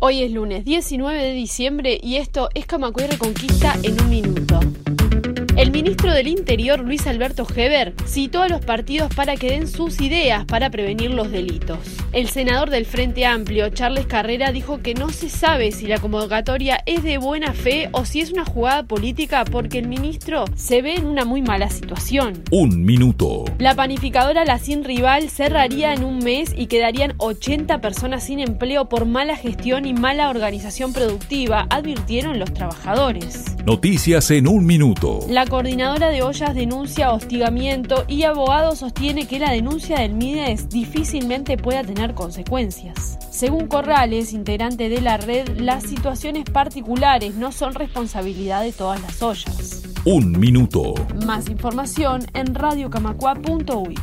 Hoy es lunes 19 de diciembre y esto es Camacuay Reconquista en un minuto. El ministro del Interior, Luis Alberto Heber, citó a los partidos para que den sus ideas para prevenir los delitos. El senador del Frente Amplio, Charles Carrera, dijo que no se sabe si la convocatoria es de buena fe o si es una jugada política porque el ministro se ve en una muy mala situación. Un minuto. La panificadora La Sin Rival cerraría en un mes y quedarían 80 personas sin empleo por mala gestión y mala organización productiva, advirtieron los trabajadores. Noticias en un minuto. La coordinadora de ollas denuncia hostigamiento y abogado sostiene que la denuncia del MIDES difícilmente pueda tener consecuencias. Según Corrales, integrante de la red, las situaciones particulares no son responsabilidad de todas las ollas. Un minuto. Más información en radiocamacua.uy.